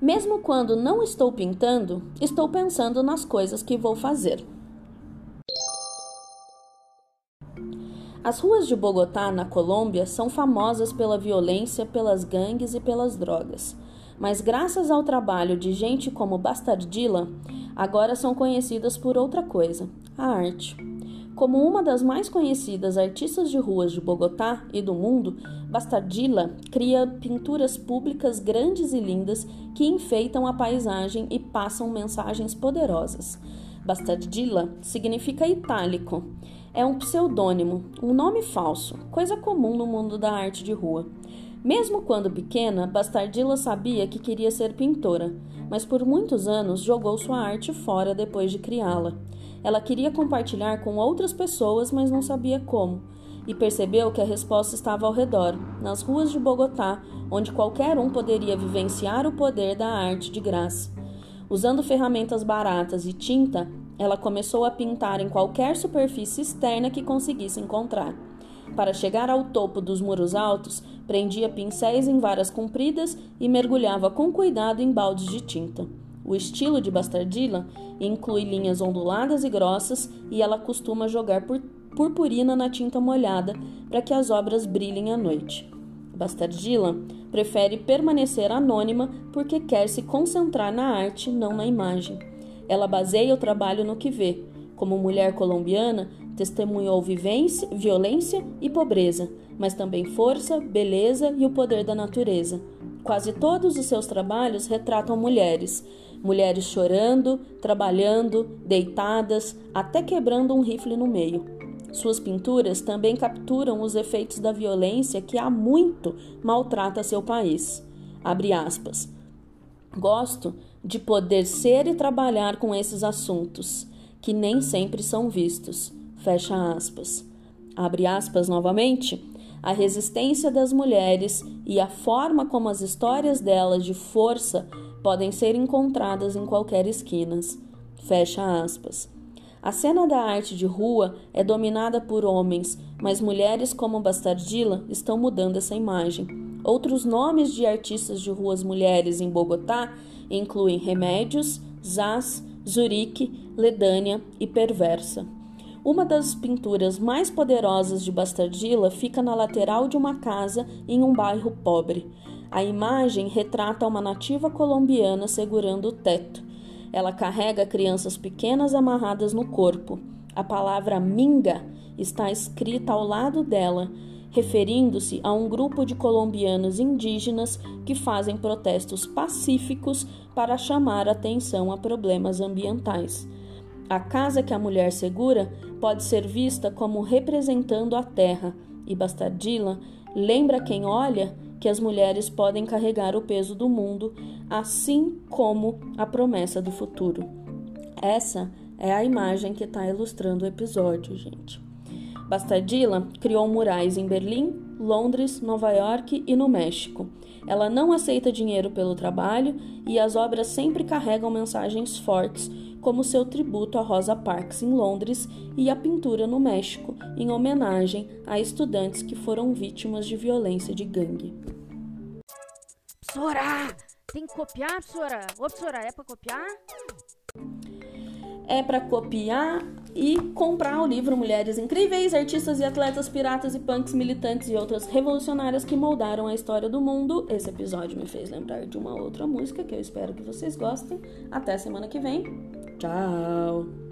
Mesmo quando não estou pintando, estou pensando nas coisas que vou fazer. As ruas de Bogotá, na Colômbia, são famosas pela violência, pelas gangues e pelas drogas. Mas graças ao trabalho de gente como Bastardilla, agora são conhecidas por outra coisa: a arte. Como uma das mais conhecidas artistas de ruas de Bogotá e do mundo, Bastardilla cria pinturas públicas grandes e lindas que enfeitam a paisagem e passam mensagens poderosas. Bastardilla significa itálico. É um pseudônimo, um nome falso, coisa comum no mundo da arte de rua. Mesmo quando pequena, Bastardilla sabia que queria ser pintora, mas por muitos anos jogou sua arte fora depois de criá-la. Ela queria compartilhar com outras pessoas, mas não sabia como. E percebeu que a resposta estava ao redor, nas ruas de Bogotá, onde qualquer um poderia vivenciar o poder da arte de graça. Usando ferramentas baratas e tinta, ela começou a pintar em qualquer superfície externa que conseguisse encontrar. Para chegar ao topo dos muros altos, prendia pincéis em varas compridas e mergulhava com cuidado em baldes de tinta. O estilo de Bastardilla inclui linhas onduladas e grossas e ela costuma jogar purpurina na tinta molhada para que as obras brilhem à noite. Bastardilla prefere permanecer anônima porque quer se concentrar na arte, não na imagem. Ela baseia o trabalho no que vê. Como mulher colombiana, testemunhou vivência, violência e pobreza, mas também força, beleza e o poder da natureza. Quase todos os seus trabalhos retratam mulheres, mulheres chorando, trabalhando, deitadas, até quebrando um rifle no meio. Suas pinturas também capturam os efeitos da violência que há muito maltrata seu país. Abre aspas. Gosto de poder ser e trabalhar com esses assuntos, que nem sempre são vistos. Fecha aspas. Abre aspas novamente. A resistência das mulheres e a forma como as histórias delas de força podem ser encontradas em qualquer esquina. Fecha aspas. A cena da arte de rua é dominada por homens, mas mulheres como Bastardilla estão mudando essa imagem. Outros nomes de artistas de ruas mulheres em Bogotá incluem Remédios, Zaz, Zurique, Ledânia e Perversa. Uma das pinturas mais poderosas de Bastardilla fica na lateral de uma casa em um bairro pobre. A imagem retrata uma nativa colombiana segurando o teto. Ela carrega crianças pequenas amarradas no corpo. A palavra minga está escrita ao lado dela, referindo-se a um grupo de colombianos indígenas que fazem protestos pacíficos para chamar atenção a problemas ambientais. A casa que a mulher segura pode ser vista como representando a terra, e Bastardilla lembra quem olha que as mulheres podem carregar o peso do mundo, assim como a promessa do futuro. Essa é a imagem que está ilustrando o episódio, gente. Bastardilla criou murais em Berlim, Londres, Nova York e no México. Ela não aceita dinheiro pelo trabalho e as obras sempre carregam mensagens fortes, como seu tributo a Rosa Parks em Londres e a pintura no México, em homenagem a estudantes que foram vítimas de violência de gangue. Professora! Tem que copiar, professora? Ô, professora, é pra copiar? É para copiar e comprar o livro Mulheres Incríveis, Artistas e Atletas Piratas e Punks Militantes e Outras Revolucionárias que Moldaram a História do Mundo. Esse episódio me fez lembrar de uma outra música que eu espero que vocês gostem. Até semana que vem. Ciao.